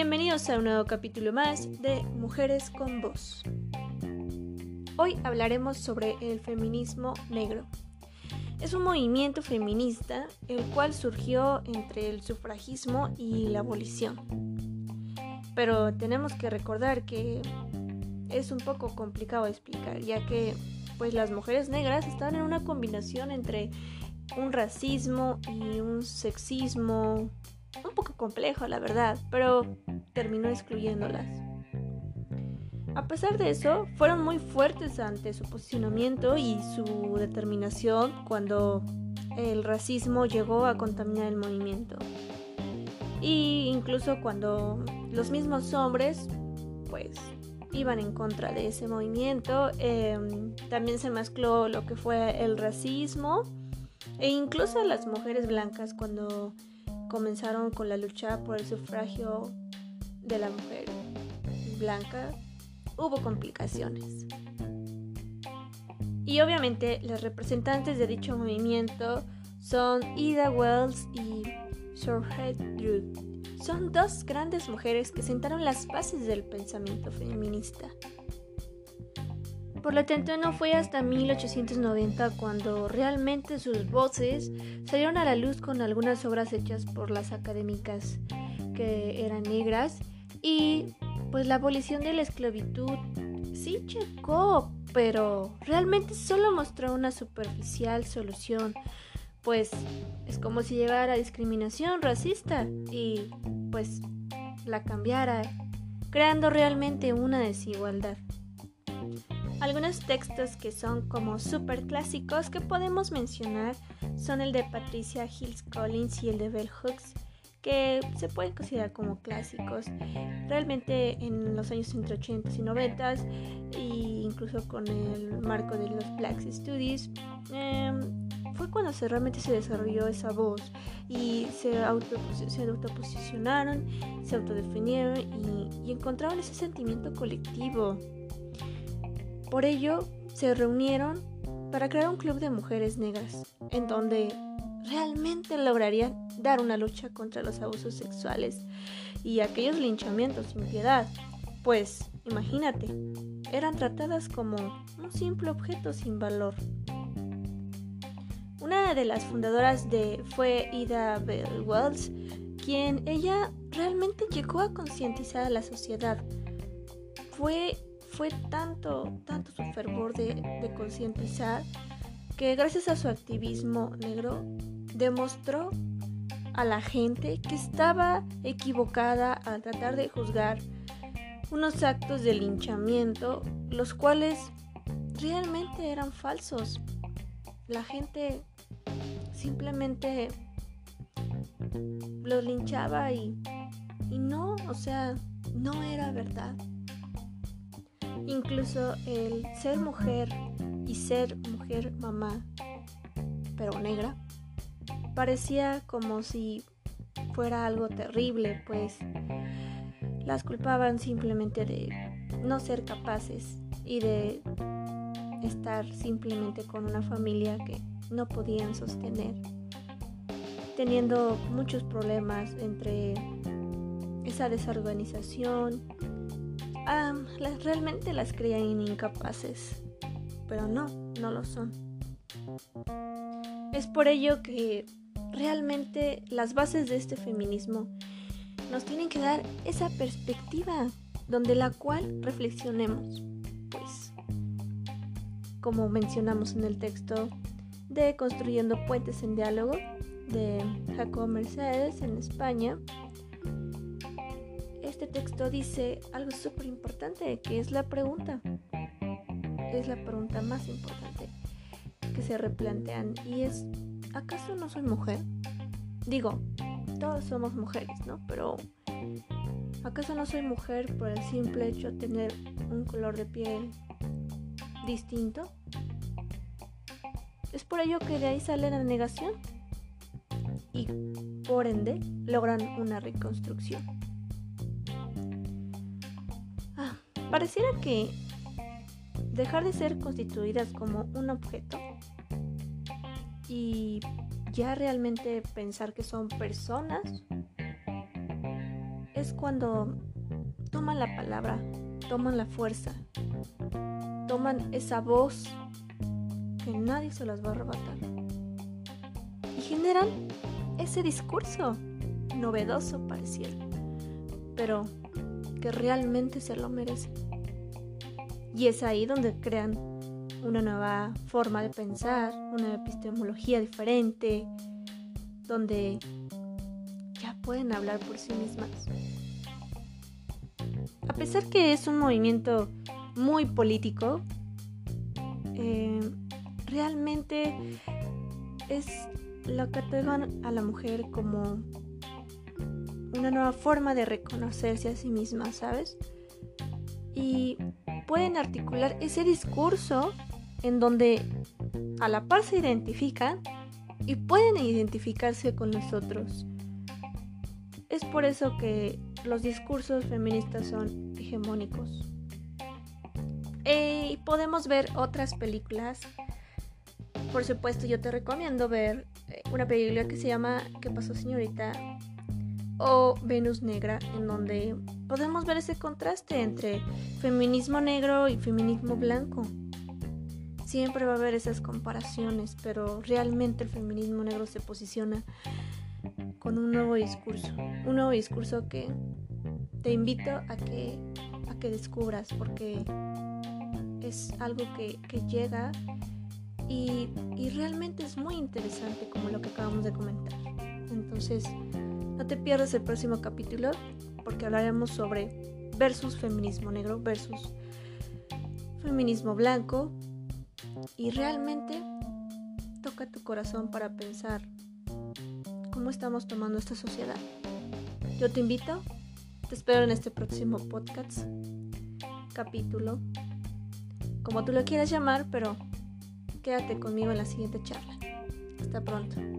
Bienvenidos a un nuevo capítulo más de Mujeres con Voz. Hoy hablaremos sobre el feminismo negro. Es un movimiento feminista el cual surgió entre el sufragismo y la abolición. Pero tenemos que recordar que es un poco complicado explicar, ya que pues las mujeres negras están en una combinación entre un racismo y un sexismo complejo, la verdad, pero terminó excluyéndolas. A pesar de eso, fueron muy fuertes ante su posicionamiento y su determinación cuando el racismo llegó a contaminar el movimiento. Y incluso cuando los mismos hombres, pues, iban en contra de ese movimiento, em, también se mezcló lo que fue el racismo e incluso las mujeres blancas cuando comenzaron con la lucha por el sufragio de la mujer blanca, hubo complicaciones. Y obviamente las representantes de dicho movimiento son Ida Wells y Sorhet Drew. Son dos grandes mujeres que sentaron las bases del pensamiento feminista. Por lo tanto, no fue hasta 1890 cuando realmente sus voces salieron a la luz con algunas obras hechas por las académicas que eran negras y pues la abolición de la esclavitud sí checó, pero realmente solo mostró una superficial solución, pues es como si llevara discriminación racista y pues la cambiara, creando realmente una desigualdad. Algunos textos que son como super clásicos que podemos mencionar son el de Patricia Hills Collins y el de Bell Hooks, que se pueden considerar como clásicos. Realmente en los años entre 80 y 90 e incluso con el marco de los Black Studies, em, fue cuando se, realmente se desarrolló esa voz y se, auto, se autoposicionaron, se autodefinieron y, y encontraron ese sentimiento colectivo por ello, se reunieron para crear un club de mujeres negras, en donde realmente lograrían dar una lucha contra los abusos sexuales y aquellos linchamientos sin piedad. Pues, imagínate, eran tratadas como un simple objeto sin valor. Una de las fundadoras de fue Ida Bell Wells, quien ella realmente llegó a concientizar a la sociedad. Fue fue tanto, tanto su fervor de, concientizar que gracias a su activismo negro demostró a la gente que estaba equivocada al tratar de juzgar unos actos de linchamiento, los cuales realmente eran falsos. La gente simplemente los linchaba y, y no, o sea, no era verdad. Incluso el ser mujer y ser mujer mamá, pero negra, parecía como si fuera algo terrible, pues las culpaban simplemente de no ser capaces y de estar simplemente con una familia que no podían sostener, teniendo muchos problemas entre esa desorganización, realmente las creían incapaces, pero no, no lo son. Es por ello que realmente las bases de este feminismo nos tienen que dar esa perspectiva donde la cual reflexionemos, pues, como mencionamos en el texto de Construyendo Puentes en Diálogo de Jacob Mercedes en España, este texto dice algo súper importante, que es la pregunta. Es la pregunta más importante que se replantean y es, ¿acaso no soy mujer? Digo, todos somos mujeres, ¿no? Pero ¿acaso no soy mujer por el simple hecho de tener un color de piel distinto? Es por ello que de ahí sale la negación y por ende logran una reconstrucción. Pareciera que dejar de ser constituidas como un objeto y ya realmente pensar que son personas es cuando toman la palabra, toman la fuerza, toman esa voz que nadie se las va a arrebatar y generan ese discurso novedoso pareciera, pero que realmente se lo merece. Y es ahí donde crean una nueva forma de pensar, una epistemología diferente, donde ya pueden hablar por sí mismas. A pesar que es un movimiento muy político, eh, realmente es lo que catalogan a la mujer como una nueva forma de reconocerse a sí misma, ¿sabes? Y pueden articular ese discurso en donde a la par se identifican y pueden identificarse con nosotros. Es por eso que los discursos feministas son hegemónicos. Eh, y podemos ver otras películas. Por supuesto, yo te recomiendo ver eh, una película que se llama ¿Qué pasó, señorita? O Venus Negra, en donde podemos ver ese contraste entre feminismo negro y feminismo blanco. Siempre va a haber esas comparaciones, pero realmente el feminismo negro se posiciona con un nuevo discurso. Un nuevo discurso que te invito a que, a que descubras, porque es algo que, llega y, y realmente es muy interesante como lo que acabamos de comentar. Entonces, no te pierdas el próximo capítulo porque hablaremos sobre versus feminismo negro versus feminismo blanco y realmente toca tu corazón para pensar cómo estamos tomando esta sociedad. Yo te invito, te espero en este próximo podcast, capítulo, como tú lo quieras llamar, pero quédate conmigo en la siguiente charla. Hasta pronto.